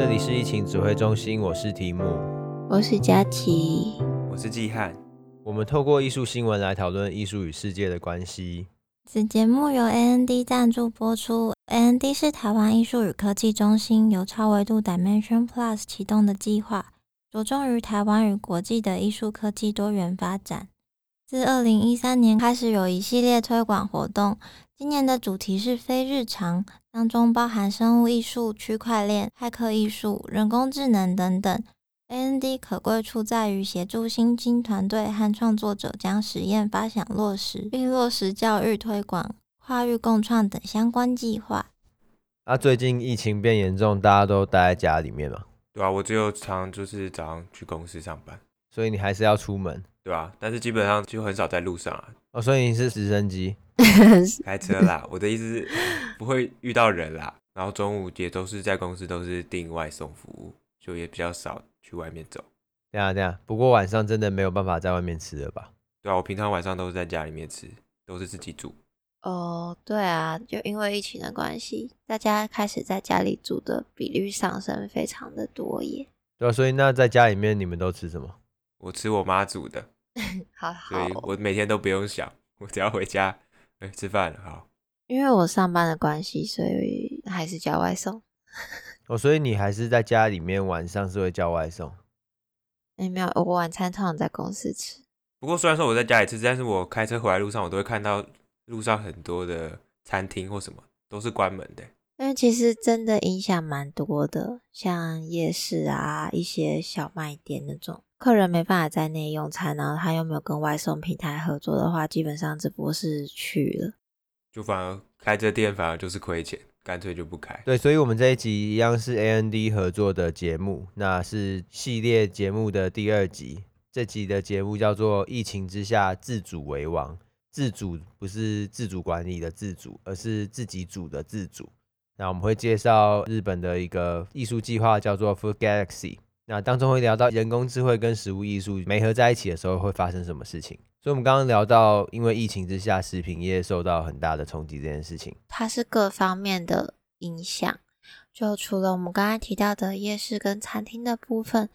这里是疫情指挥中心，我是提姆，我是佳琪，我是季汉。我们透过艺术新闻来讨论艺术与世界的关系。此节目由 AND 赞助播出。AND 是台湾艺术与科技中心，由超维度 Dimension Plus 启动的计划，着重于台湾与国际的艺术科技多元发展。自二零一三年开始有一系列推广活动，今年的主题是非日常，当中包含生物艺术、区块链、骇客艺术、人工智能等等。AND 可贵处在于协助新兴团队和创作者将实验发想落实，并落实教育推广、跨域共创等相关计划。那、啊、最近疫情变严重，大家都待在家里面嘛？对啊，我只有常就是早上去公司上班，所以你还是要出门。对啊，但是基本上就很少在路上啊。哦，所以你是直升机 开车啦。我的意思是不会遇到人啦。然后中午也都是在公司都是订外送服务，就也比较少去外面走。对啊，对啊。不过晚上真的没有办法在外面吃了吧？对啊，我平常晚上都是在家里面吃，都是自己煮。哦，对啊，就因为疫情的关系，大家开始在家里煮的比率上升非常的多耶。对啊，所以那在家里面你们都吃什么？我吃我妈煮的，好好，所以我每天都不用想，我只要回家，哎，吃饭了，好。因为我上班的关系，所以还是叫外送。哦，所以你还是在家里面晚上是会叫外送？哎，没有，我晚餐通常在公司吃。不过虽然说我在家里吃，但是我开车回来路上，我都会看到路上很多的餐厅或什么都是关门的。因为其实真的影响蛮多的，像夜市啊，一些小卖店那种，客人没办法在内用餐，然后他又没有跟外送平台合作的话，基本上只不过是去了，就反而开这店反而就是亏钱，干脆就不开。对，所以我们这一集一样是 A N D 合作的节目，那是系列节目的第二集，这集的节目叫做《疫情之下自主为王》，自主不是自主管理的自主，而是自己煮的自主。那我们会介绍日本的一个艺术计划，叫做 Food Galaxy。那当中会聊到人工智慧跟食物艺术没合在一起的时候会发生什么事情。所以，我们刚刚聊到，因为疫情之下，食品业受到很大的冲击这件事情，它是各方面的影响。就除了我们刚才提到的夜市跟餐厅的部分，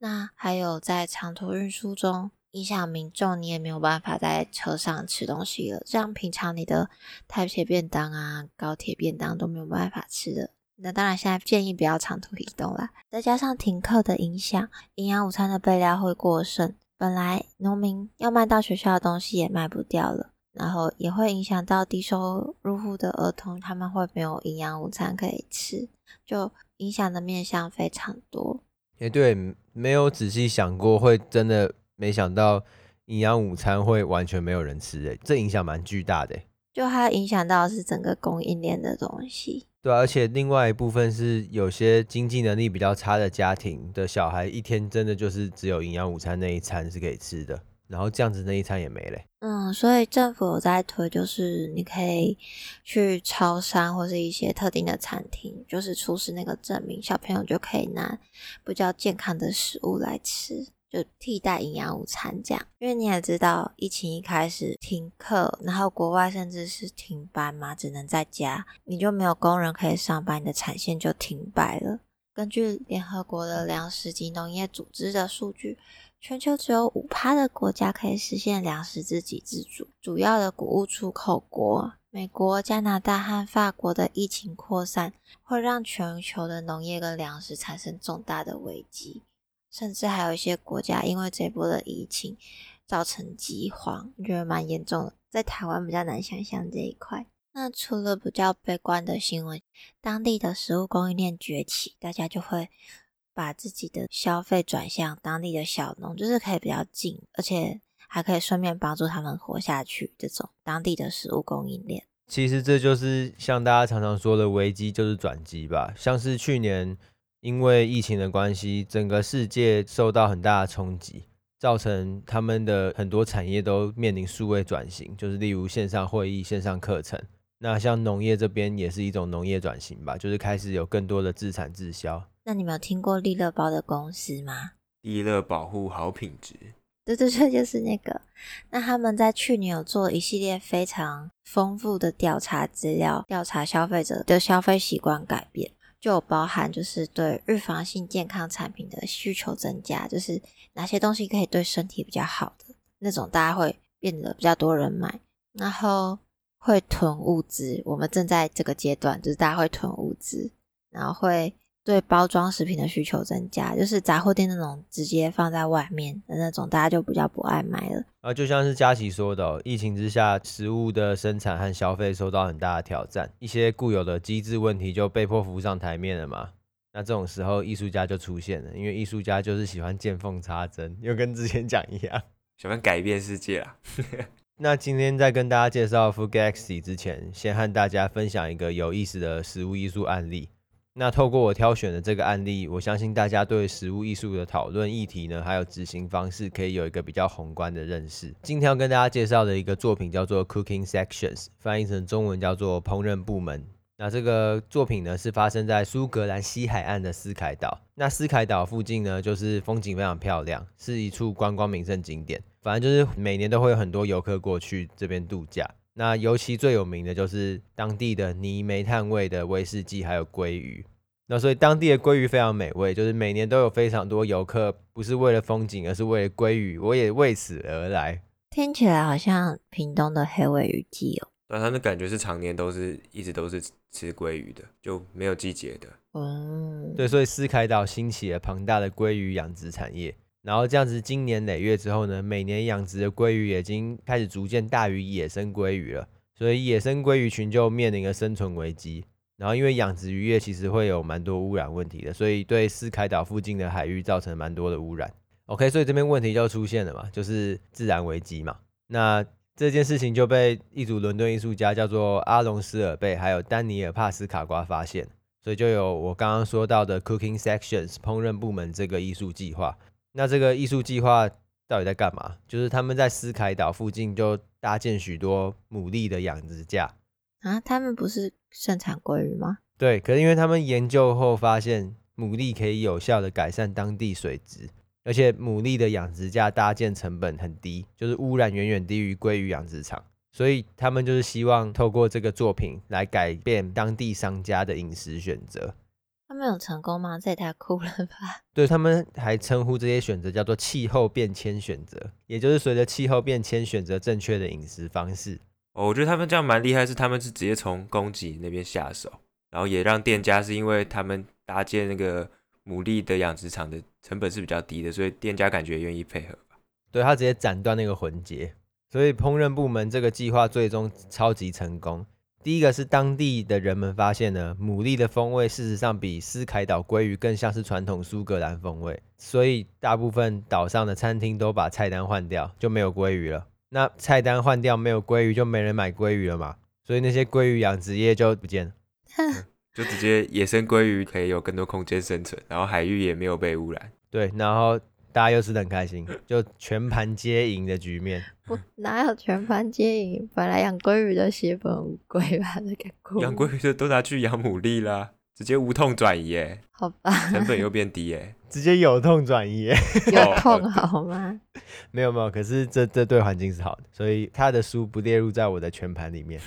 那还有在长途运输中。影响民众，你也没有办法在车上吃东西了。这样平常你的台铁便当啊、高铁便当都没有办法吃的。那当然，现在建议不要长途移动啦。再加上停课的影响，营养午餐的备料会过剩。本来农民要卖到学校的东西也卖不掉了，然后也会影响到低收入户的儿童，他们会没有营养午餐可以吃，就影响的面向非常多。也对，没有仔细想过会真的。没想到营养午餐会完全没有人吃诶，这影响蛮巨大的。就它影响到是整个供应链的东西。对，而且另外一部分是有些经济能力比较差的家庭的小孩，一天真的就是只有营养午餐那一餐是可以吃的，然后这样子那一餐也没了。嗯，所以政府有在推，就是你可以去超商或是一些特定的餐厅，就是出示那个证明，小朋友就可以拿比较健康的食物来吃。就替代营养午餐这样，因为你也知道，疫情一开始停课，然后国外甚至是停班嘛，只能在家，你就没有工人可以上班，你的产线就停摆了。根据联合国的粮食及农业组织的数据，全球只有五趴的国家可以实现粮食自给自足。主要的谷物出口国美国、加拿大和法国的疫情扩散，会让全球的农业跟粮食产生重大的危机。甚至还有一些国家因为这波的疫情造成饥荒，觉得蛮严重的。在台湾比较难想象这一块。那除了比较悲观的新闻，当地的食物供应链崛起，大家就会把自己的消费转向当地的小农，就是可以比较近，而且还可以顺便帮助他们活下去。这种当地的食物供应链，其实这就是像大家常常说的危机就是转机吧，像是去年。因为疫情的关系，整个世界受到很大的冲击，造成他们的很多产业都面临数位转型，就是例如线上会议、线上课程。那像农业这边也是一种农业转型吧，就是开始有更多的自产自销。那你们有听过利乐包的公司吗？利乐保护好品质。对对对，就是那个。那他们在去年有做一系列非常丰富的调查资料，调查消费者的消费习惯改变。就包含就是对预防性健康产品的需求增加，就是哪些东西可以对身体比较好的那种，大家会变得比较多人买，然后会囤物资。我们正在这个阶段，就是大家会囤物资，然后会。对包装食品的需求增加，就是杂货店那种直接放在外面的那种，大家就比较不爱买了。啊，就像是佳琪说的哦，疫情之下，食物的生产和消费受到很大的挑战，一些固有的机制问题就被迫浮上台面了嘛。那这种时候，艺术家就出现了，因为艺术家就是喜欢见缝插针，又跟之前讲一样，喜欢改变世界啊。那今天在跟大家介绍 Food Galaxy 之前，先和大家分享一个有意思的食物艺术案例。那透过我挑选的这个案例，我相信大家对食物艺术的讨论议题呢，还有执行方式，可以有一个比较宏观的认识。今天要跟大家介绍的一个作品叫做 Cooking Sections，翻译成中文叫做烹饪部门。那这个作品呢，是发生在苏格兰西海岸的斯凯岛。那斯凯岛附近呢，就是风景非常漂亮，是一处观光名胜景点。反正就是每年都会有很多游客过去这边度假。那尤其最有名的就是当地的泥煤炭味的威士忌，还有鲑鱼。那所以当地的鲑鱼非常美味，就是每年都有非常多游客，不是为了风景，而是为了鲑鱼。我也为此而来。听起来好像屏东的黑尾鱼季哦。那他的感觉是常年都是一直都是吃鲑鱼的，就没有季节的。嗯，对，所以斯凯岛兴起了庞大的鲑鱼养殖产业。然后这样子，经年累月之后呢，每年养殖的鲑鱼已经开始逐渐大于野生鲑鱼了，所以野生鲑鱼群就面临了生存危机。然后因为养殖渔业其实会有蛮多污染问题的，所以对斯凯岛附近的海域造成蛮多的污染。OK，所以这边问题就出现了嘛，就是自然危机嘛。那这件事情就被一组伦敦艺术家叫做阿隆斯尔贝还有丹尼尔帕斯卡瓜发现，所以就有我刚刚说到的 Cooking Sections 烹饪部门这个艺术计划。那这个艺术计划到底在干嘛？就是他们在斯凯岛附近就搭建许多牡蛎的养殖架啊，他们不是盛产鲑鱼吗？对，可是因为他们研究后发现，牡蛎可以有效的改善当地水质，而且牡蛎的养殖架搭建成本很低，就是污染远远低于鲑鱼养殖场，所以他们就是希望透过这个作品来改变当地商家的饮食选择。他们有成功吗？这也太酷了吧！对，他们还称呼这些选择叫做气候变迁选择，也就是随着气候变迁选择正确的饮食方式。哦，我觉得他们这样蛮厉害，是他们是直接从供给那边下手，然后也让店家是因为他们搭建那个牡蛎的养殖场的成本是比较低的，所以店家感觉愿意配合吧。对，他直接斩断那个环节，所以烹饪部门这个计划最终超级成功。第一个是当地的人们发现呢，牡蛎的风味事实上比斯凯岛鲑鱼更像是传统苏格兰风味，所以大部分岛上的餐厅都把菜单换掉，就没有鲑鱼了。那菜单换掉，没有鲑鱼，就没人买鲑鱼了嘛，所以那些鲑鱼养殖业就不见了，嗯，就直接野生鲑鱼可以有更多空间生存，然后海域也没有被污染。对，然后。大家又是很开心，就全盘皆赢的局面。不，哪有全盘皆赢？本来养鲑鱼的血本无归吧？这个养鲑鱼的都拿去养牡蛎啦，直接无痛转移耶。好吧，成本又变低耶，直接有痛转移耶。有痛好吗？没有没有，可是这这对环境是好的，所以他的书不列入在我的全盘里面。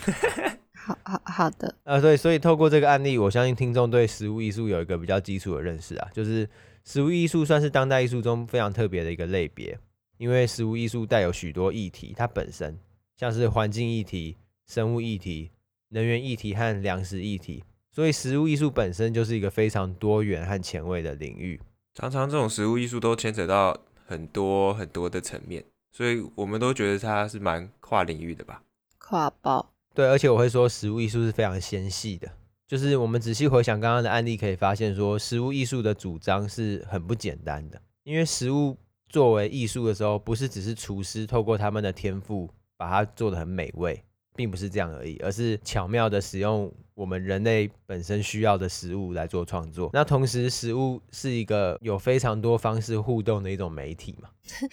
好好好的。啊，对，所以透过这个案例，我相信听众对食物艺术有一个比较基础的认识啊，就是。食物艺术算是当代艺术中非常特别的一个类别，因为食物艺术带有许多议题，它本身像是环境议题、生物议题、能源议题和粮食议题，所以食物艺术本身就是一个非常多元和前卫的领域。常常这种食物艺术都牵扯到很多很多的层面，所以我们都觉得它是蛮跨领域的吧？跨爆。对，而且我会说食物艺术是非常纤细的。就是我们仔细回想刚刚的案例，可以发现说，食物艺术的主张是很不简单的。因为食物作为艺术的时候，不是只是厨师透过他们的天赋把它做得很美味，并不是这样而已，而是巧妙的使用我们人类本身需要的食物来做创作。那同时，食物是一个有非常多方式互动的一种媒体嘛？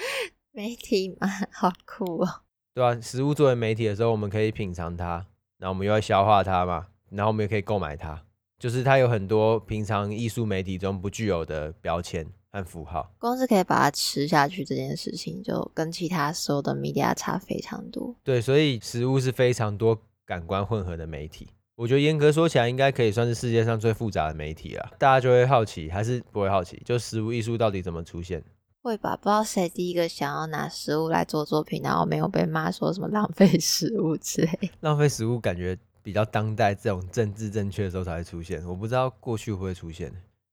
媒体嘛，好酷哦！对啊，食物作为媒体的时候，我们可以品尝它，然后我们又要消化它嘛。然后我们也可以购买它，就是它有很多平常艺术媒体中不具有的标签和符号。光是可以把它吃下去这件事情，就跟其他所有的 media 差非常多。对，所以食物是非常多感官混合的媒体。我觉得严格说起来，应该可以算是世界上最复杂的媒体了。大家就会好奇，还是不会好奇？就食物艺术到底怎么出现？会吧？不知道谁第一个想要拿食物来做作品，然后没有被骂说什么浪费食物之类。浪费食物感觉比较当代这种政治正确的时候才会出现。我不知道过去会不会出现，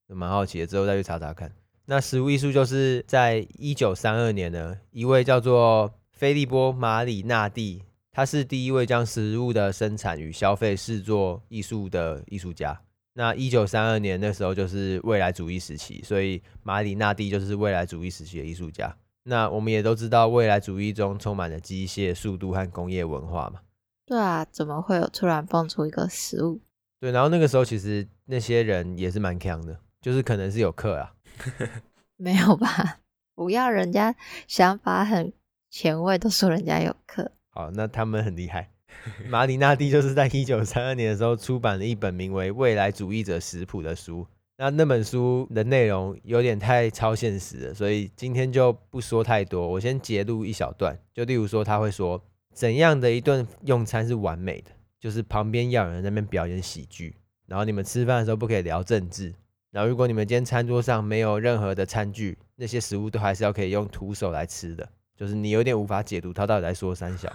蛮好奇的，之后再去查查看。那食物艺术就是在一九三二年呢，一位叫做菲利波·马里纳蒂。他是第一位将食物的生产与消费视作艺术的艺术家。那一九三二年那时候就是未来主义时期，所以马里纳蒂就是未来主义时期的艺术家。那我们也都知道，未来主义中充满了机械、速度和工业文化嘛。对啊，怎么会有突然蹦出一个食物？对，然后那个时候其实那些人也是蛮强的，就是可能是有课啊。没有吧？不要人家想法很前卫，都说人家有课。好，那他们很厉害。马里纳蒂就是在一九三二年的时候出版了一本名为《未来主义者食谱》的书。那那本书的内容有点太超现实了，所以今天就不说太多。我先截录一小段，就例如说他会说，怎样的一顿用餐是完美的，就是旁边要有人在那边表演喜剧，然后你们吃饭的时候不可以聊政治。然后如果你们今天餐桌上没有任何的餐具，那些食物都还是要可以用徒手来吃的。就是你有点无法解读他到底在说三小。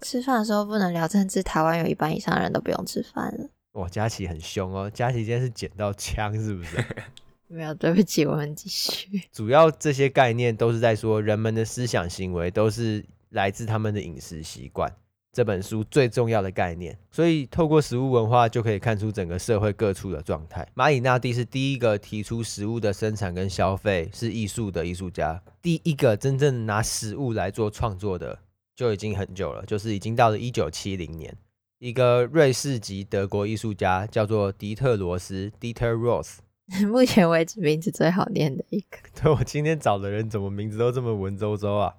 吃饭的时候不能聊政治，台湾有一半以上的人都不用吃饭了。哇，佳琪很凶哦，佳琪今天是捡到枪是不是？没有，对不起，我们继续。主要这些概念都是在说人们的思想行为都是来自他们的饮食习惯。这本书最重要的概念，所以透过食物文化就可以看出整个社会各处的状态。马里纳蒂是第一个提出食物的生产跟消费是艺术的艺术家，第一个真正拿食物来做创作的就已经很久了，就是已经到了一九七零年，一个瑞士籍德国艺术家叫做迪特罗斯 （Dieter Roth），目前为止名字最好念的一个。对，我今天找的人怎么名字都这么文绉绉啊？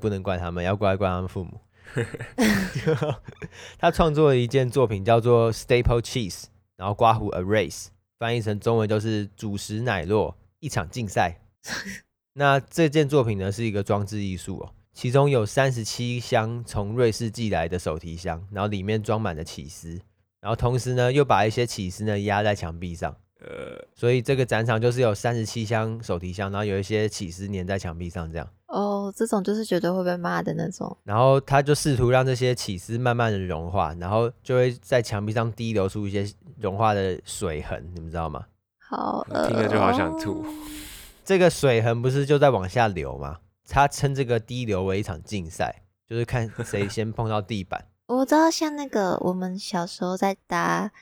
好，不能怪他们，要怪怪他们父母。他创作了一件作品叫做 Staple Cheese，然后刮胡 A Race，翻译成中文就是主食奶酪一场竞赛。那这件作品呢是一个装置艺术哦，其中有三十七箱从瑞士寄来的手提箱，然后里面装满了起司，然后同时呢又把一些起司呢压在墙壁上。呃，所以这个展场就是有三十七箱手提箱，然后有一些起司粘在墙壁上，这样。哦，这种就是绝对会被骂的那种。然后他就试图让这些起司慢慢的融化，然后就会在墙壁上滴流出一些融化的水痕，你们知道吗？好，听了就好想吐。这个水痕不是就在往下流吗？他称这个滴流为一场竞赛，就是看谁先碰到地板。我知道，像那个我们小时候在搭。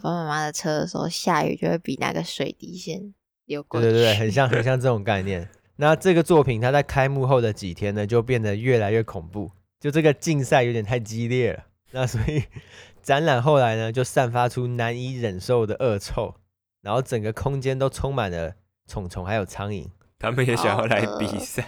爸爸妈妈的车的时候，下雨就会比那个水滴先流过去。对对对，很像很 像这种概念。那这个作品，它在开幕后的几天呢，就变得越来越恐怖。就这个竞赛有点太激烈了。那所以展览后来呢，就散发出难以忍受的恶臭，然后整个空间都充满了虫虫还有苍蝇。他们也想要来比赛。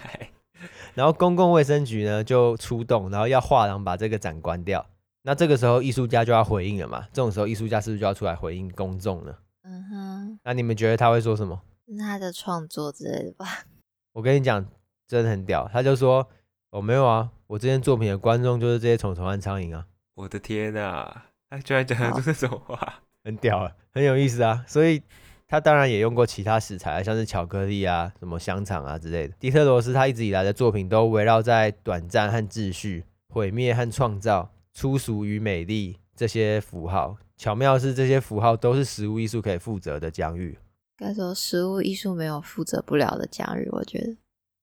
然后公共卫生局呢就出动，然后要画廊把这个展关掉。那这个时候艺术家就要回应了嘛？这种时候艺术家是不是就要出来回应公众呢？嗯哼。那你们觉得他会说什么？他的创作之类的吧。我跟你讲，真的很屌。他就说：“哦，没有啊，我这件作品的观众就是这些虫虫和苍蝇啊。”我的天啊，他居然讲出这种话，很屌啊，很有意思啊。所以他当然也用过其他食材，像是巧克力啊、什么香肠啊之类的。迪特罗斯他一直以来的作品都围绕在短暂和秩序、毁灭和创造。粗俗与美丽这些符号，巧妙是这些符号都是食物艺术可以负责的疆域。该说食物艺术没有负责不了的疆域，我觉得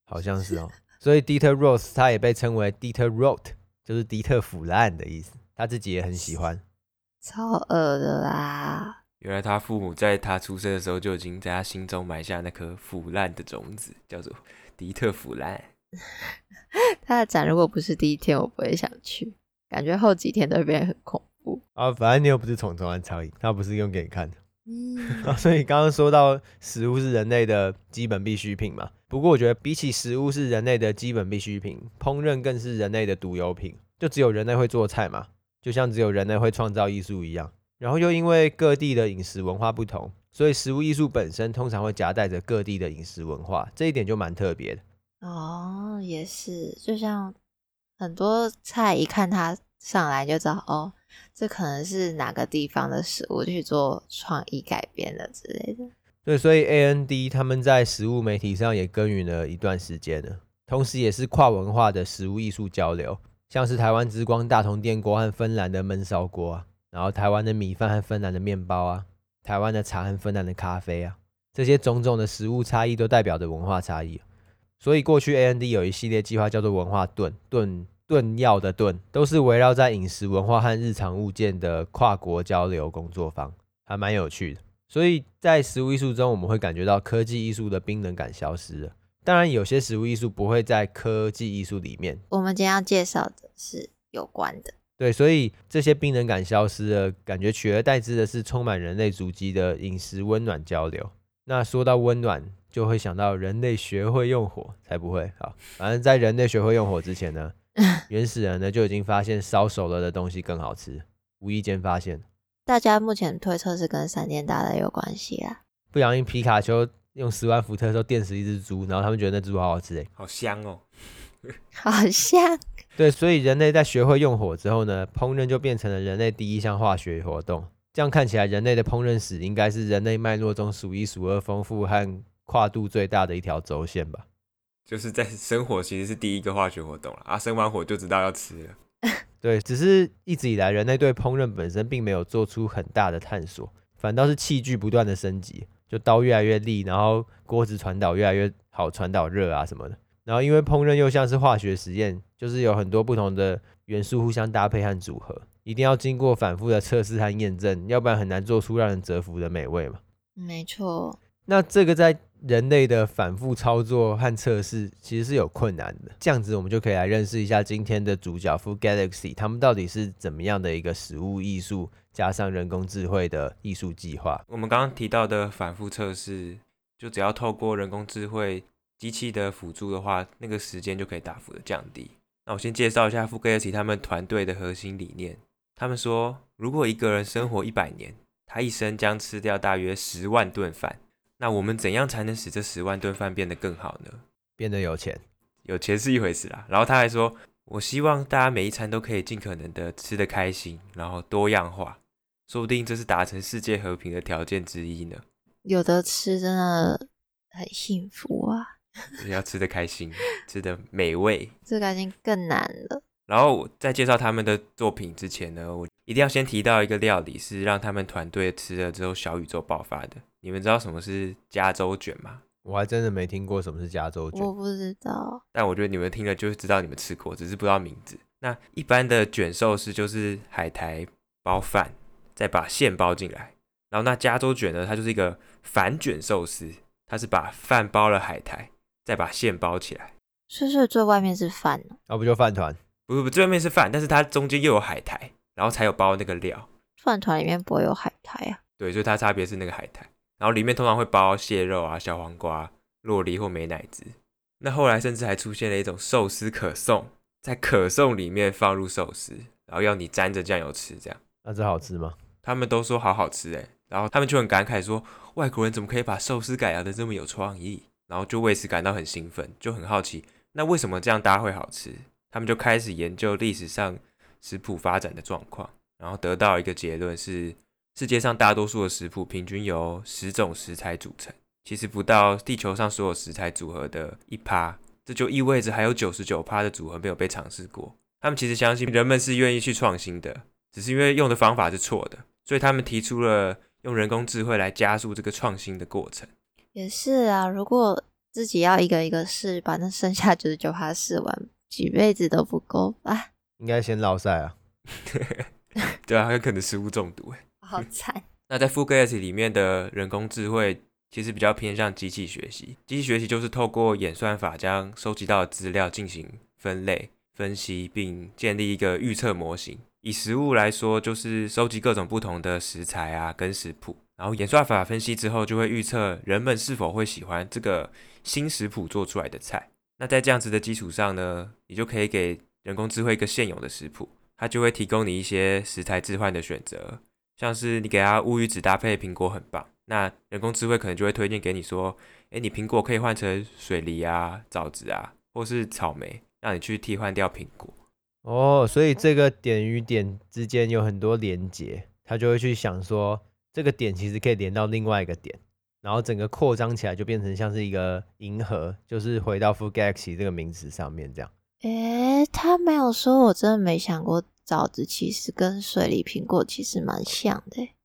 好像是哦。所以 Dieter Roth 他也被称为 Dieter Rot，就是迪特腐烂的意思。他自己也很喜欢。超恶的啦！原来他父母在他出生的时候就已经在他心中埋下那颗腐烂的种子，叫做迪特腐烂。他的展如果不是第一天，我不会想去。感觉后几天都会变得很恐怖啊！反正你又不是虫虫和苍蝇，它不是用给你看的。所以刚刚说到食物是人类的基本必需品嘛。不过我觉得比起食物是人类的基本必需品，烹饪更是人类的独有品。就只有人类会做菜嘛，就像只有人类会创造艺术一样。然后又因为各地的饮食文化不同，所以食物艺术本身通常会夹带着各地的饮食文化，这一点就蛮特别的。哦，也是，就像。很多菜一看它上来就知道哦，这可能是哪个地方的食物去做创意改编了之类的。对，所以 AND 他们在食物媒体上也耕耘了一段时间了，同时也是跨文化的食物艺术交流，像是台湾之光大同电锅和芬兰的焖烧锅啊，然后台湾的米饭和芬兰的面包啊，台湾的茶和芬兰的咖啡啊，这些种种的食物差异都代表着文化差异。所以过去 AND 有一系列计划叫做文化盾盾。炖药的炖都是围绕在饮食文化和日常物件的跨国交流工作坊，还蛮有趣的。所以在食物艺术中，我们会感觉到科技艺术的冰冷感消失了。当然，有些食物艺术不会在科技艺术里面。我们今天要介绍的是有关的。对，所以这些冰冷感消失了，感觉取而代之的是充满人类足迹的饮食温暖交流。那说到温暖，就会想到人类学会用火，才不会。好，反正在人类学会用火之前呢。原始人呢就已经发现烧熟了的东西更好吃，无意间发现。大家目前推测是跟闪电大战有关系啊。不小心皮卡丘用十万伏特的时候电死一只猪，然后他们觉得那猪好好吃哎，好香哦，好香。对，所以人类在学会用火之后呢，烹饪就变成了人类第一项化学活动。这样看起来，人类的烹饪史应该是人类脉络中数一数二丰富和跨度最大的一条轴线吧。就是在生火其实是第一个化学活动了啊，生完火就知道要吃了。对，只是一直以来人类对烹饪本身并没有做出很大的探索，反倒是器具不断的升级，就刀越来越利，然后锅子传导越来越好，传导热啊什么的。然后因为烹饪又像是化学实验，就是有很多不同的元素互相搭配和组合，一定要经过反复的测试和验证，要不然很难做出让人折服的美味嘛。没错。那这个在人类的反复操作和测试其实是有困难的，这样子我们就可以来认识一下今天的主角 Food Galaxy，他们到底是怎么样的一个食物艺术加上人工智慧的艺术计划。我们刚刚提到的反复测试，就只要透过人工智慧机器的辅助的话，那个时间就可以大幅的降低。那我先介绍一下 Food Galaxy 他们团队的核心理念。他们说，如果一个人生活一百年，他一生将吃掉大约十万顿饭。那我们怎样才能使这十万顿饭变得更好呢？变得有钱，有钱是一回事啦。然后他还说，我希望大家每一餐都可以尽可能的吃得开心，然后多样化，说不定这是达成世界和平的条件之一呢。有的吃真的很幸福啊，要吃得开心，吃得美味，吃开心更难了。然后我在介绍他们的作品之前呢，我一定要先提到一个料理，是让他们团队吃了之后小宇宙爆发的。你们知道什么是加州卷吗？我还真的没听过什么是加州卷。我不知道，但我觉得你们听了就会知道你们吃过，只是不知道名字。那一般的卷寿司就是海苔包饭，再把馅包进来。然后那加州卷呢，它就是一个反卷寿司，它是把饭包了海苔，再把馅包起来。是不是最外面是饭呢？那、啊、不就饭团？不不不，最外面是饭，但是它中间又有海苔，然后才有包那个料。饭团里面不会有海苔啊？对，所以它差别是那个海苔，然后里面通常会包蟹肉啊、小黄瓜、洛梨或美乃滋。那后来甚至还出现了一种寿司可颂，在可颂里面放入寿司，然后要你沾着酱油吃，这样。那这好吃吗？他们都说好好吃哎，然后他们就很感慨说，外国人怎么可以把寿司改良的这么有创意？然后就为此感到很兴奋，就很好奇，那为什么这样搭会好吃？他们就开始研究历史上食谱发展的状况，然后得到一个结论是：世界上大多数的食谱平均由十种食材组成，其实不到地球上所有食材组合的一趴。这就意味着还有九十九趴的组合没有被尝试过。他们其实相信人们是愿意去创新的，只是因为用的方法是错的，所以他们提出了用人工智慧来加速这个创新的过程。也是啊，如果自己要一个一个试，把那剩下九十九趴试完。几辈子都不够吧？应该先落赛啊！对啊，很可能食物中毒哎，好惨。那在 Food Galaxy 里面的人工智慧其实比较偏向机器学习。机器学习就是透过演算法将收集到的资料进行分类、分析，并建立一个预测模型。以食物来说，就是收集各种不同的食材啊，跟食谱，然后演算法分析之后，就会预测人们是否会喜欢这个新食谱做出来的菜。那在这样子的基础上呢，你就可以给人工智慧一个现有的食谱，它就会提供你一些食材置换的选择，像是你给它乌鱼子搭配苹果很棒，那人工智慧可能就会推荐给你说，诶，你苹果可以换成水梨啊、枣子啊，或是草莓，让你去替换掉苹果。哦，所以这个点与点之间有很多连接，他就会去想说，这个点其实可以连到另外一个点，然后整个扩张起来就变成像是一个银河，就是回到 Full Galaxy 这个名词上面这样。诶，他没有说，我真的没想过枣子其实跟水梨苹果其实蛮像的，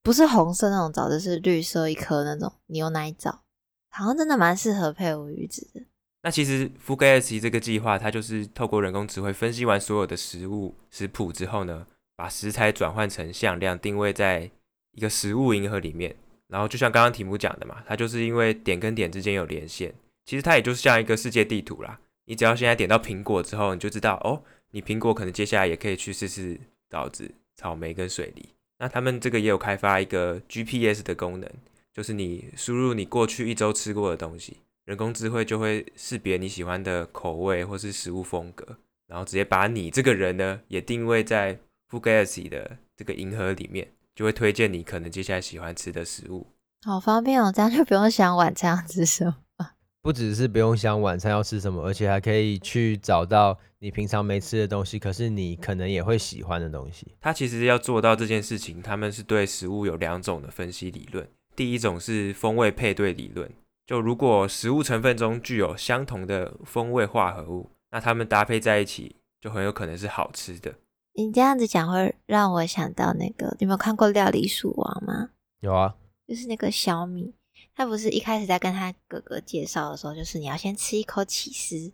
不是红色那种枣子，是绿色一颗那种牛奶枣，好像真的蛮适合配无鱼子的。那其实 Full Galaxy 这个计划，它就是透过人工智慧分析完所有的食物食谱之后呢，把食材转换成向量，定位在一个食物银河里面。然后就像刚刚题目讲的嘛，它就是因为点跟点之间有连线，其实它也就是像一个世界地图啦。你只要现在点到苹果之后，你就知道哦，你苹果可能接下来也可以去试试枣子、草莓跟水梨。那他们这个也有开发一个 GPS 的功能，就是你输入你过去一周吃过的东西。人工智慧就会识别你喜欢的口味或是食物风格，然后直接把你这个人呢也定位在 Food Galaxy 的这个银河里面，就会推荐你可能接下来喜欢吃的食物。好方便哦，这样就不用想晚餐要吃什么。不只是不用想晚餐要吃什么，而且还可以去找到你平常没吃的东西，可是你可能也会喜欢的东西。它其实要做到这件事情，他们是对食物有两种的分析理论，第一种是风味配对理论。就如果食物成分中具有相同的风味化合物，那它们搭配在一起就很有可能是好吃的。你这样子讲会让我想到那个，你有没有看过《料理鼠王》吗？有啊，就是那个小米，他不是一开始在跟他哥哥介绍的时候，就是你要先吃一口起司，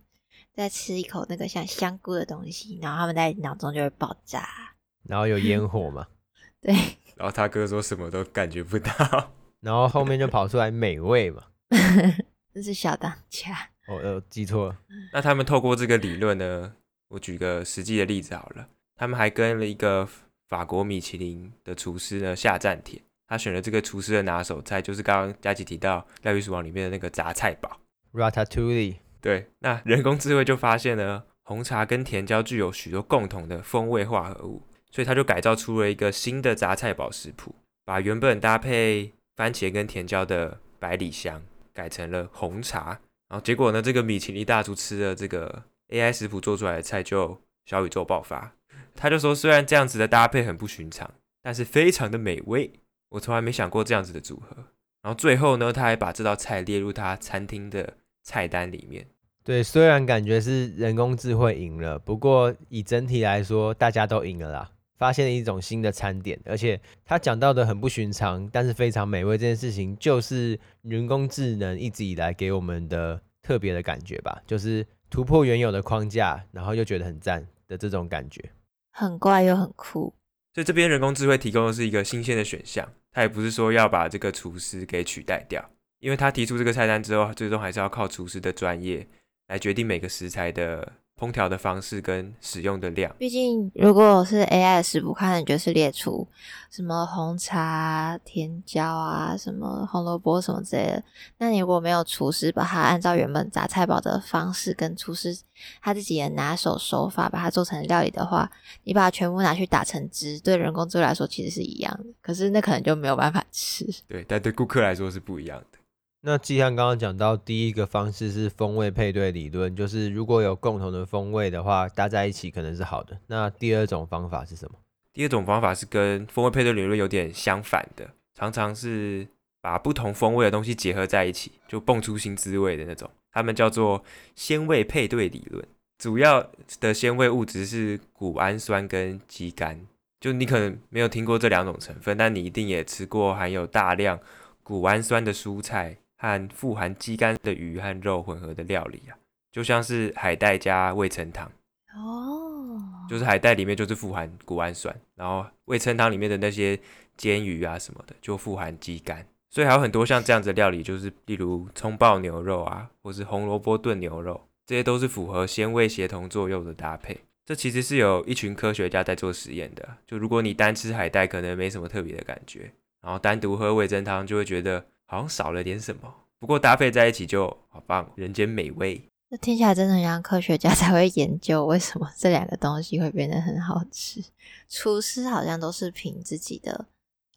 再吃一口那个像香菇的东西，然后他们在脑中就会爆炸，然后有烟火嘛？对。然后他哥说什么都感觉不到，然后后面就跑出来美味嘛。这是小当家，我、哦呃、记错了。那他们透过这个理论呢，我举个实际的例子好了。他们还跟了一个法国米其林的厨师呢下战帖，他选了这个厨师的拿手菜，就是刚刚佳琪提到《料理鼠王》里面的那个杂菜堡 Ratatouille。对，那人工智慧就发现呢，红茶跟甜椒具有许多共同的风味化合物，所以他就改造出了一个新的杂菜堡食谱，把原本搭配番茄跟甜椒的百里香改成了红茶，然后结果呢，这个米其林大厨吃了这个 AI 食谱做出来的菜就小宇宙爆发。他就说，虽然这样子的搭配很不寻常，但是非常的美味。我从来没想过这样子的组合。然后最后呢，他还把这道菜列入他餐厅的菜单里面。对，虽然感觉是人工智慧赢了，不过以整体来说，大家都赢了啦。发现了一种新的餐点，而且他讲到的很不寻常，但是非常美味这件事情，就是人工智能一直以来给我们的特别的感觉吧，就是突破原有的框架，然后又觉得很赞的这种感觉，很怪又很酷。所以这边人工智慧提供的是一个新鲜的选项，它也不是说要把这个厨师给取代掉，因为他提出这个菜单之后，最终还是要靠厨师的专业来决定每个食材的。烹调的方式跟使用的量，毕竟如果是 AI 的食谱，看你就是列出什么红茶、甜椒啊，什么红萝卜什么之类的。那你如果没有厨师把它按照原本杂菜包的方式，跟厨师他自己的拿手手法把它做成料理的话，你把它全部拿去打成汁，对人工智慧来说其实是一样的。可是那可能就没有办法吃。对，但对顾客来说是不一样的。那既然刚刚讲到第一个方式是风味配对理论，就是如果有共同的风味的话，搭在一起可能是好的。那第二种方法是什么？第二种方法是跟风味配对理论有点相反的，常常是把不同风味的东西结合在一起，就蹦出新滋味的那种。他们叫做鲜味配对理论，主要的鲜味物质是谷氨酸跟肌酐。就你可能没有听过这两种成分，但你一定也吃过含有大量谷氨酸的蔬菜。和富含肌酐的鱼和肉混合的料理啊，就像是海带加味噌汤哦，就是海带里面就是富含谷氨酸，然后味噌汤里面的那些煎鱼啊什么的就富含肌酐，所以还有很多像这样子的料理，就是例如葱爆牛肉啊，或是红萝卜炖牛肉，这些都是符合鲜味协同作用的搭配。这其实是有一群科学家在做实验的，就如果你单吃海带可能没什么特别的感觉，然后单独喝味噌汤就会觉得。好像少了点什么，不过搭配在一起就好棒，人间美味。那听起来真的很像科学家才会研究为什么这两个东西会变得很好吃。厨师好像都是凭自己的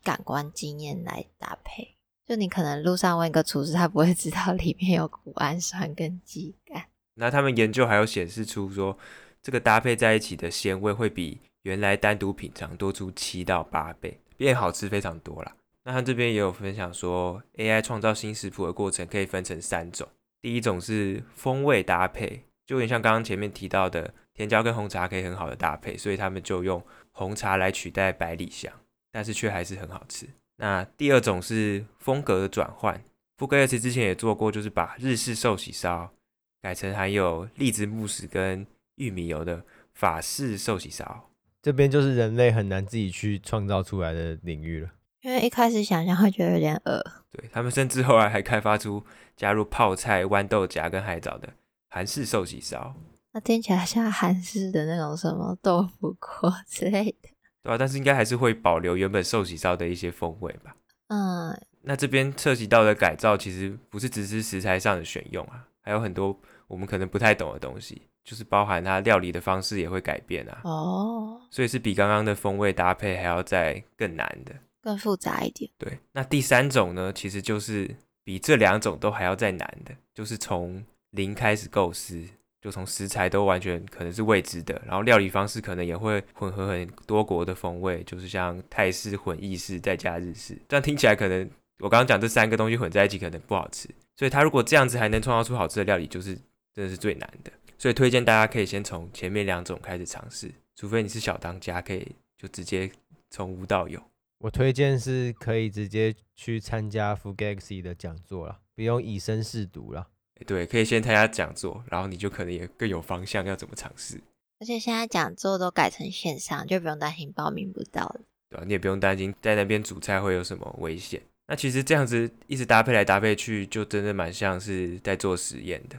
感官经验来搭配，就你可能路上问一个厨师，他不会知道里面有谷氨酸跟肌酐。那他们研究还有显示出说，这个搭配在一起的鲜味会比原来单独品尝多出七到八倍，变好吃非常多啦。那他这边也有分享说，AI 创造新食谱的过程可以分成三种，第一种是风味搭配，就有点像刚刚前面提到的甜椒跟红茶可以很好的搭配，所以他们就用红茶来取代百里香，但是却还是很好吃。那第二种是风格的转换，福克 S 之前也做过，就是把日式寿喜烧改成含有栗子慕斯跟玉米油的法式寿喜烧。这边就是人类很难自己去创造出来的领域了，因为一开始想象会觉得有点饿。对，他们甚至后来还开发出加入泡菜、豌豆荚跟海藻的韩式寿喜烧。那听起来像韩式的那种什么豆腐锅 之类的。对啊，但是应该还是会保留原本寿喜烧的一些风味吧。嗯，那这边涉及到的改造，其实不是只是食材上的选用啊，还有很多我们可能不太懂的东西，就是包含它料理的方式也会改变啊。哦，所以是比刚刚的风味搭配还要再更难的，更复杂一点。对，那第三种呢，其实就是比这两种都还要再难的，就是从零开始构思。就从食材都完全可能是未知的，然后料理方式可能也会混合很多国的风味，就是像泰式混意式再加日式，这样听起来可能我刚刚讲这三个东西混在一起可能不好吃，所以他如果这样子还能创造出好吃的料理，就是真的是最难的。所以推荐大家可以先从前面两种开始尝试，除非你是小当家，可以就直接从无到有。我推荐是可以直接去参加 Foodgalaxy 的讲座了，不用以身试毒了。对，可以先参加讲座，然后你就可能也更有方向要怎么尝试。而且现在讲座都改成线上，就不用担心报名不到了。对啊，你也不用担心在那边煮菜会有什么危险。那其实这样子一直搭配来搭配去，就真的蛮像是在做实验的。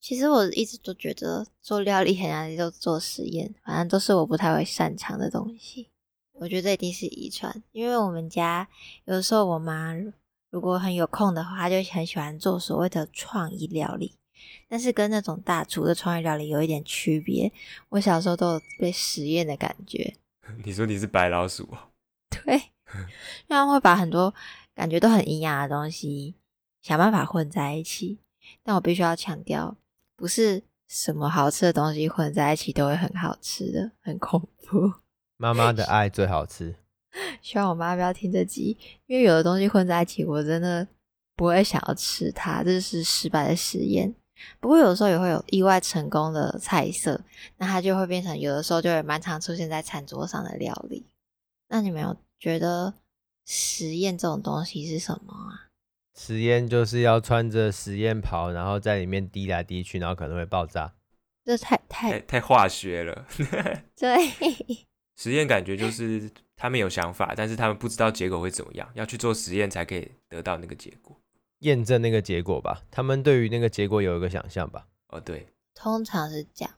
其实我一直都觉得做料理很难就做实验，反正都是我不太会擅长的东西。我觉得这一定是遗传，因为我们家有的时候我妈。如果很有空的话，她就很喜欢做所谓的创意料理，但是跟那种大厨的创意料理有一点区别。我小时候都有被实验的感觉。你说你是白老鼠？对，因为会把很多感觉都很营养的东西想办法混在一起。但我必须要强调，不是什么好吃的东西混在一起都会很好吃的，很恐怖。妈妈的爱最好吃。希望我妈不要听这集，因为有的东西混在一起，我真的不会想要吃它，这是失败的实验。不过有的时候也会有意外成功的菜色，那它就会变成有的时候就会蛮常出现在餐桌上的料理。那你们有觉得实验这种东西是什么啊？实验就是要穿着实验袍，然后在里面滴来滴去，然后可能会爆炸。这太太太，太化学了。对，实验感觉就是。他们有想法，但是他们不知道结果会怎么样，要去做实验才可以得到那个结果，验证那个结果吧。他们对于那个结果有一个想象吧。哦，对，通常是这样。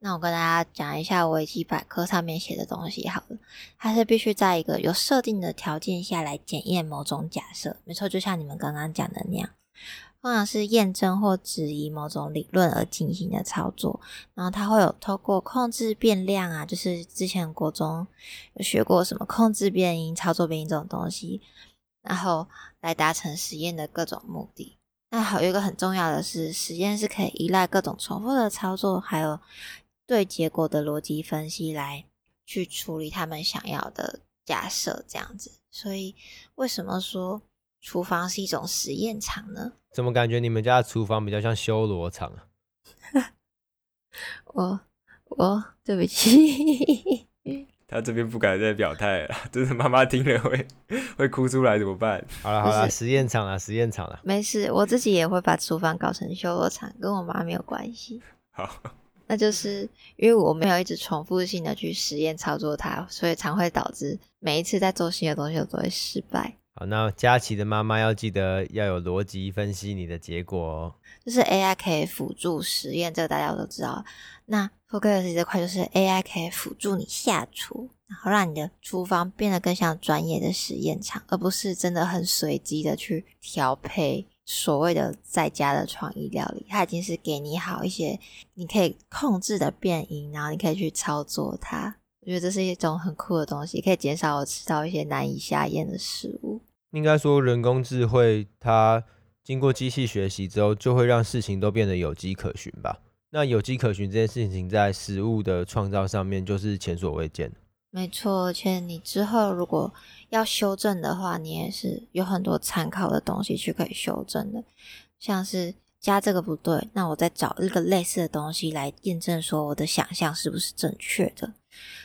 那我跟大家讲一下维基百科上面写的东西好了，它是必须在一个有设定的条件下来检验某种假设。没错，就像你们刚刚讲的那样。通常是验证或质疑某种理论而进行的操作，然后它会有透过控制变量啊，就是之前国中有学过什么控制变音、操作变音这种东西，然后来达成实验的各种目的。那还有一个很重要的是，实验是可以依赖各种重复的操作，还有对结果的逻辑分析来去处理他们想要的假设，这样子。所以为什么说厨房是一种实验场呢？怎么感觉你们家的厨房比较像修罗场啊？我我对不起，他这边不敢再表态了，就是妈妈听了会会哭出来怎么办？好了好了，实验场啊，实验场啊，没事，我自己也会把厨房搞成修罗场，跟我妈没有关系。好，那就是因为我没有一直重复性的去实验操作它，所以常会导致每一次在做新的东西我都会失败。好，那佳琪的妈妈要记得要有逻辑分析你的结果哦。就是 AI 可以辅助实验，这个大家都知道。那 Foodgalaxy 这块就是 AI 可以辅助你下厨，然后让你的厨房变得更像专业的实验场，而不是真的很随机的去调配所谓的在家的创意料理。它已经是给你好一些你可以控制的变因，然后你可以去操作它。我觉得这是一种很酷的东西，可以减少我吃到一些难以下咽的食物。应该说，人工智慧它经过机器学习之后，就会让事情都变得有迹可循吧。那有迹可循这件事情，在食物的创造上面就是前所未见。没错，而且你之后如果要修正的话，你也是有很多参考的东西去可以修正的，像是加这个不对，那我再找一个类似的东西来验证，说我的想象是不是正确的，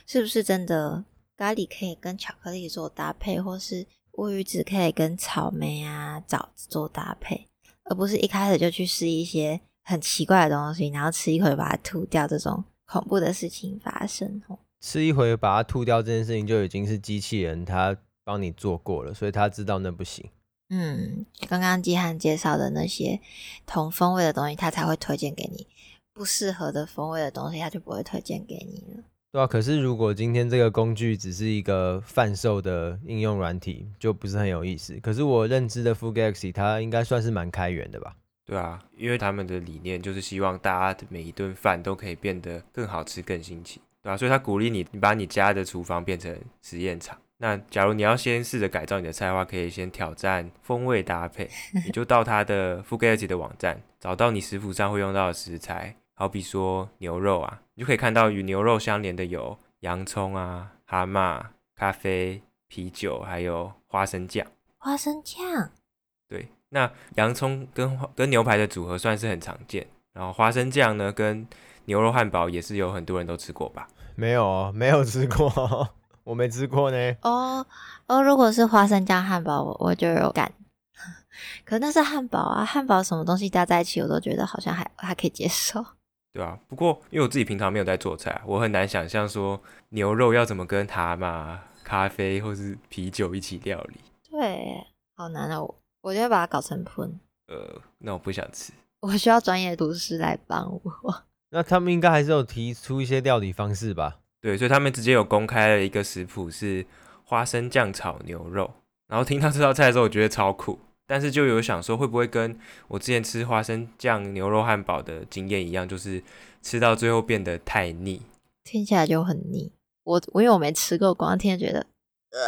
是不是真的咖喱可以跟巧克力做搭配，或是乌鱼子可以跟草莓啊、枣子做搭配，而不是一开始就去试一些很奇怪的东西，然后吃一口就把它吐掉，这种恐怖的事情发生哦。吃一回把它吐掉这件事情就已经是机器人他帮你做过了，所以他知道那不行。嗯，刚刚季汉介绍的那些同风味的东西，他才会推荐给你；不适合的风味的东西，他就不会推荐给你了。对啊，可是如果今天这个工具只是一个贩售的应用软体，就不是很有意思。可是我认知的 Food Galaxy，它应该算是蛮开源的吧？对啊，因为他们的理念就是希望大家的每一顿饭都可以变得更好吃、更新奇。对啊，所以他鼓励你，你把你家的厨房变成实验场。那假如你要先试着改造你的菜的话，可以先挑战风味搭配。你就到他的 Food Galaxy 的网站，找到你食谱上会用到的食材，好比说牛肉啊，你就可以看到与牛肉相连的有洋葱啊、蛤蟆、咖啡、啤酒，还有花生酱。花生酱？对，那洋葱跟跟牛排的组合算是很常见，然后花生酱呢跟牛肉汉堡也是有很多人都吃过吧？没有哦，没有吃过，我没吃过呢。哦哦，如果是花生酱汉堡，我我就有感。可那是汉堡啊，汉堡什么东西加在一起，我都觉得好像还还可以接受。对啊，不过因为我自己平常没有在做菜，我很难想象说牛肉要怎么跟蛤蟆、咖啡或是啤酒一起料理。对，好难哦，我就会把它搞成喷。呃，那我不想吃。我需要专业厨师来帮我。那他们应该还是有提出一些料理方式吧？对，所以他们直接有公开了一个食谱，是花生酱炒牛肉。然后听到这道菜的时候，我觉得超酷，但是就有想说，会不会跟我之前吃花生酱牛肉汉堡的经验一样，就是吃到最后变得太腻？听起来就很腻。我我因为我没吃过，光听觉得，呃，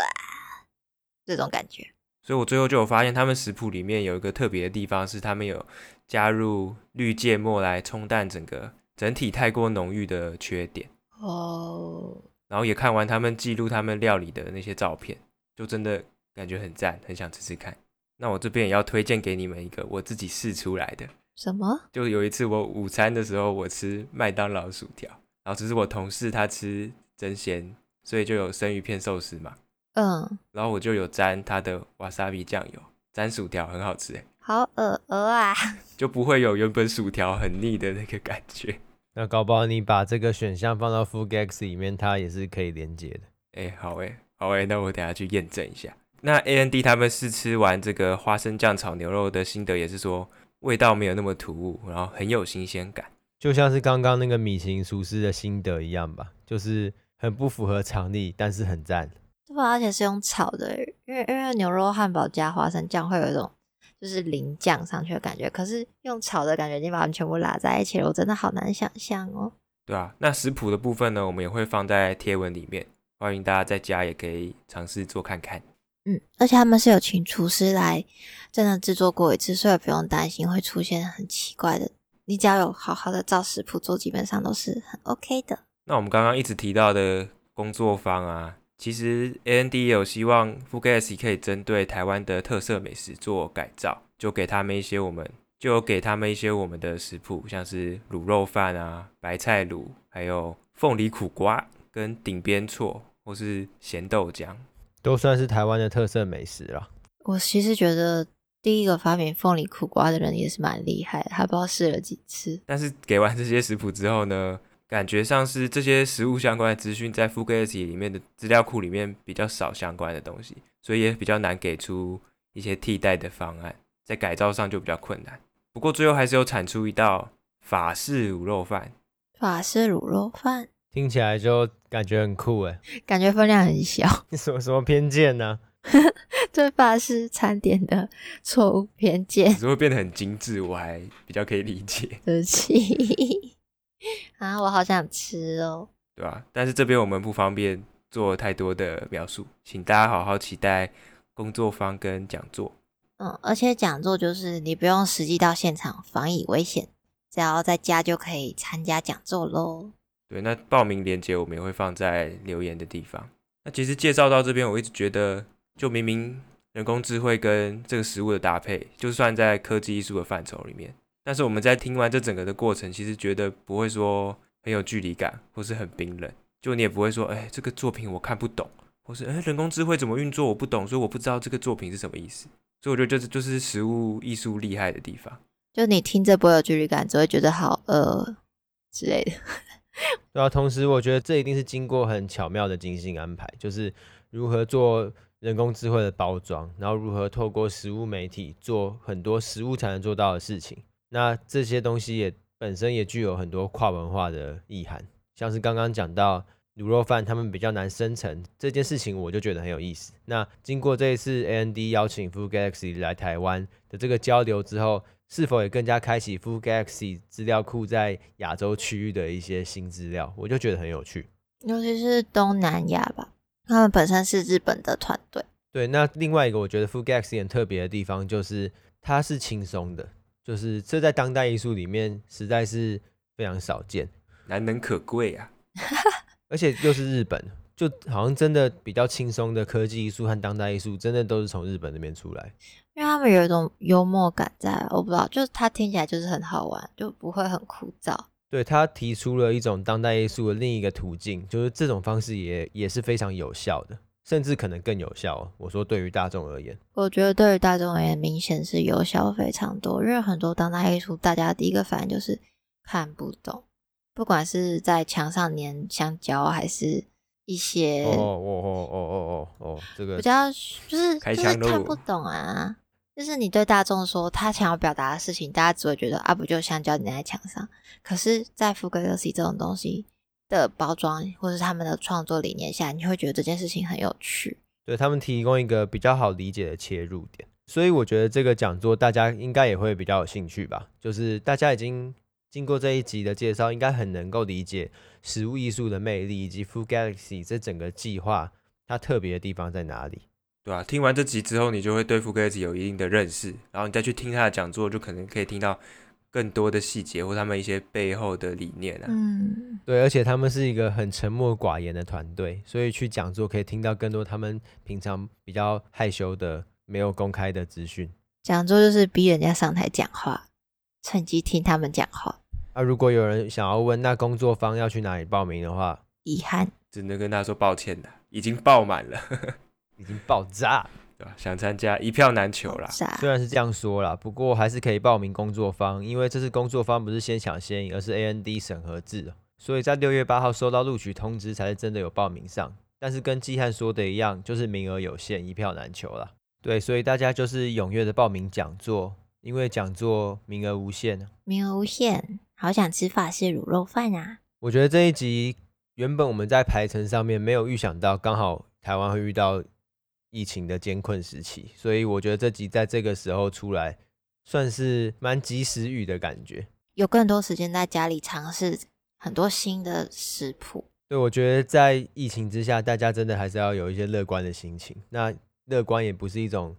这种感觉。所以我最后就有发现，他们食谱里面有一个特别的地方，是他们有加入绿芥末来冲淡整个。整体太过浓郁的缺点哦，oh. 然后也看完他们记录他们料理的那些照片，就真的感觉很赞，很想吃吃看。那我这边也要推荐给你们一个我自己试出来的。什么？就有一次我午餐的时候，我吃麦当劳薯条，然后只是我同事他吃真鲜，所以就有生鱼片寿司嘛。嗯，uh. 然后我就有沾他的瓦萨比酱油，沾薯条很好吃哎，好鹅鹅啊，就不会有原本薯条很腻的那个感觉。那搞不好你把这个选项放到 Food Galaxy 里面，它也是可以连接的。哎、欸，好哎，好哎，那我等下去验证一下。那 A N D 他们试吃完这个花生酱炒牛肉的心得也是说，味道没有那么突兀，然后很有新鲜感，就像是刚刚那个米其林厨师的心得一样吧，就是很不符合常理，但是很赞。对吧？而且是用炒的，因为因为牛肉汉堡加花生酱会有一种。就是淋酱上去的感觉，可是用炒的感觉已经把它们全部拉在一起了，我真的好难想象哦。对啊，那食谱的部分呢，我们也会放在贴文里面，欢迎大家在家也可以尝试做看看。嗯，而且他们是有请厨师来真的制作过一次，所以不用担心会出现很奇怪的。你只要有好好的照食谱做，基本上都是很 OK 的。那我们刚刚一直提到的工作坊啊。其实 AMD 也有希望 Food Galaxy 可以针对台湾的特色美食做改造，就给他们一些我们就给他们一些我们的食谱，像是卤肉饭啊、白菜卤，还有凤梨苦瓜跟顶边错，或是咸豆浆，都算是台湾的特色美食了。我其实觉得第一个发明凤梨苦瓜的人也是蛮厉害的，他不知道试了几次。但是给完这些食谱之后呢，感觉上是这些食物相关的资讯在 Food Galaxy 里面的资料库里面比较少相关的东西，所以也比较难给出一些替代的方案，在改造上就比较困难。不过最后还是有产出一道法式卤肉饭。法式卤肉饭听起来就感觉很酷哎，感觉分量很小。你 什么什么偏见呢？对法式餐点的错误偏见，只会变得很精致，我还比较可以理解。对不起。啊，我好想吃哦。对啊，但是这边我们不方便做太多的描述，请大家好好期待工作坊跟讲座。嗯，而且讲座就是你不用实际到现场，防疫危险，只要在家就可以参加讲座喽。对，那报名链接我们也会放在留言的地方。那其实介绍到这边，我一直觉得，就明明人工智慧跟这个食物的搭配，就算在科技艺术的范畴里面，但是我们在听完这整个的过程，其实觉得不会说很有距离感，或是很冰冷。就你也不会说，哎，这个作品我看不懂，或是哎，人工智慧怎么运作我不懂，所以我不知道这个作品是什么意思。所以我觉得就是就是食物艺术厉害的地方。就你听着不会有距离感，只会觉得好饿之类的。对啊，同时我觉得这一定是经过很巧妙的精心安排，就是如何做人工智慧的包装，然后如何透过食物媒体做很多食物才能做到的事情。那这些东西也本身也具有很多跨文化的意涵，像是刚刚讲到卤肉饭，他们比较难生成这件事情，我就觉得很有意思。那经过这一次 AMD 邀请 Food Galaxy 来台湾的这个交流之后。是否也更加开启 Full Galaxy 资料库在亚洲区域的一些新资料？我就觉得很有趣，尤其是东南亚吧，他们本身是日本的团队。对，那另外一个我觉得 Full Galaxy 很特别的地方就是它是轻松的，就是这在当代艺术里面实在是非常少见，难能可贵啊！而且又是日本，就好像真的比较轻松的科技艺术和当代艺术，真的都是从日本那边出来。因为他们有一种幽默感在，我不知道，就是它听起来就是很好玩，就不会很枯燥。对，他提出了一种当代艺术的另一个途径，就是这种方式也也是非常有效的，甚至可能更有效。我说对于大众而言，我觉得对于大众而言，明显是有效非常多。因为很多当代艺术，大家第一个反应就是看不懂，不管是在墙上粘香蕉，还是一些哦哦哦哦哦哦哦，这个比较就是就是看不懂啊。就是你对大众说他想要表达的事情，大家只会觉得啊，不就香蕉粘在墙上？可是，在 Food Galaxy 这种东西的包装，或是他们的创作理念下，你会觉得这件事情很有趣。对，他们提供一个比较好理解的切入点，所以我觉得这个讲座大家应该也会比较有兴趣吧。就是大家已经经过这一集的介绍，应该很能够理解食物艺术的魅力，以及 Food Galaxy 这整个计划它特别的地方在哪里。对吧、啊？听完这集之后，你就会对 Food Galaxy 有一定的认识，然后你再去听他的讲座，就可能可以听到更多的细节或他们一些背后的理念啊。嗯，对，而且他们是一个很沉默寡言的团队，所以去讲座可以听到更多他们平常比较害羞的、没有公开的资讯。讲座就是逼人家上台讲话，趁机听他们讲话。啊，如果有人想要问那工作方要去哪里报名的话，遗憾，只能跟他说抱歉了，已经爆满了。已经爆炸，对吧？想参加一票难求啦。虽然是这样说啦，不过还是可以报名工作方，因为这次工作方不是先抢先赢，而是 A N D 审核制，所以在六月八号收到录取通知才是真的有报名上。但是跟季汉说的一样，就是名额有限，一票难求啦。对，所以大家就是踊跃的报名讲座，因为讲座名额无限。名额无限，好想吃法式卤肉饭啊！我觉得这一集原本我们在排程上面没有预想到，刚好台湾会遇到。疫情的艰困时期，所以我觉得这集在这个时候出来，算是蛮及时雨的感觉。有更多时间在家里尝试很多新的食谱。对，我觉得在疫情之下，大家真的还是要有一些乐观的心情。那乐观也不是一种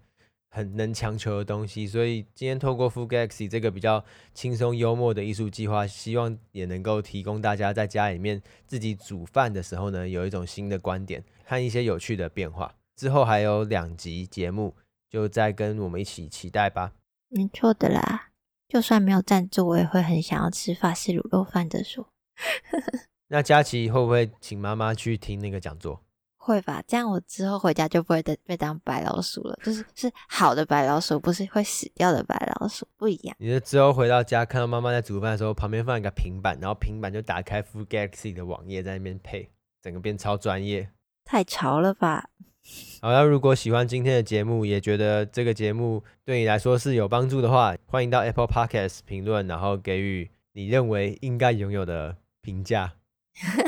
很能强求的东西，所以今天透过 Food Galaxy 这个比较轻松幽默的艺术计划，希望也能够提供大家在家里面自己煮饭的时候呢，有一种新的观点和一些有趣的变化。之后还有两集节目，就再跟我们一起期待吧。没错的啦，就算没有赞助，我也会很想要吃法式卤肉饭的说。那佳琪会不会请妈妈去听那个讲座？会吧，这样我之后回家就不会被被当白老鼠了。就是是好的白老鼠，不是会死掉的白老鼠，不一样。你之后回到家，看到妈妈在煮饭的时候，旁边放一个平板，然后平板就打开 Food Galaxy 的网页，在那边配，整个变超专业。太潮了吧！好，那如果喜欢今天的节目，也觉得这个节目对你来说是有帮助的话，欢迎到 Apple Podcast 评论，然后给予你认为应该拥有的评价。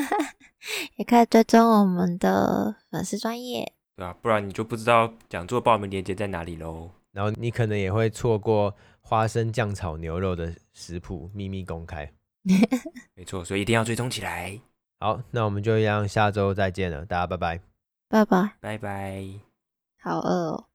也可以追踪我们的粉丝专业，对啊，不然你就不知道讲座报名链接在哪里喽。然后你可能也会错过花生酱炒牛肉的食谱秘密公开。没错，所以一定要追踪起来。好，那我们就一样，下周再见了，大家拜拜。拜拜，拜拜，好饿哦。